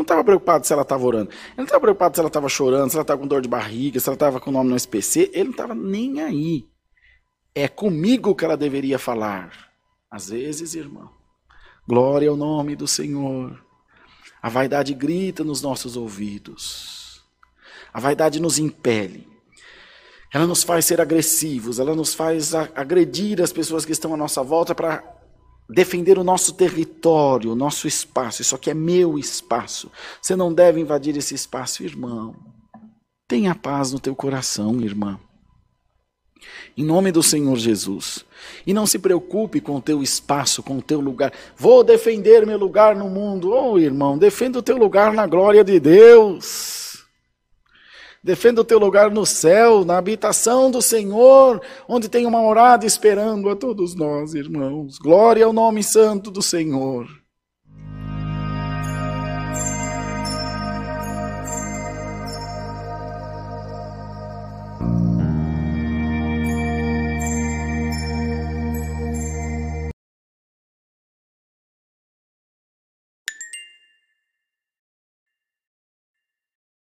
estava preocupado se ela estava orando. Ele não estava preocupado se ela estava chorando, se ela estava com dor de barriga, se ela estava com o nome no SPC. Ele não estava nem aí. É comigo que ela deveria falar. Às vezes, irmão, glória ao nome do Senhor. A vaidade grita nos nossos ouvidos. A vaidade nos impele. Ela nos faz ser agressivos, ela nos faz agredir as pessoas que estão à nossa volta para defender o nosso território, o nosso espaço. Isso aqui é meu espaço. Você não deve invadir esse espaço, irmão. Tenha paz no teu coração, irmã. Em nome do Senhor Jesus. E não se preocupe com o teu espaço, com o teu lugar. Vou defender meu lugar no mundo. Oh, irmão, defenda o teu lugar na glória de Deus. Defenda o teu lugar no céu, na habitação do Senhor, onde tem uma morada esperando a todos nós, irmãos. Glória ao nome santo do Senhor.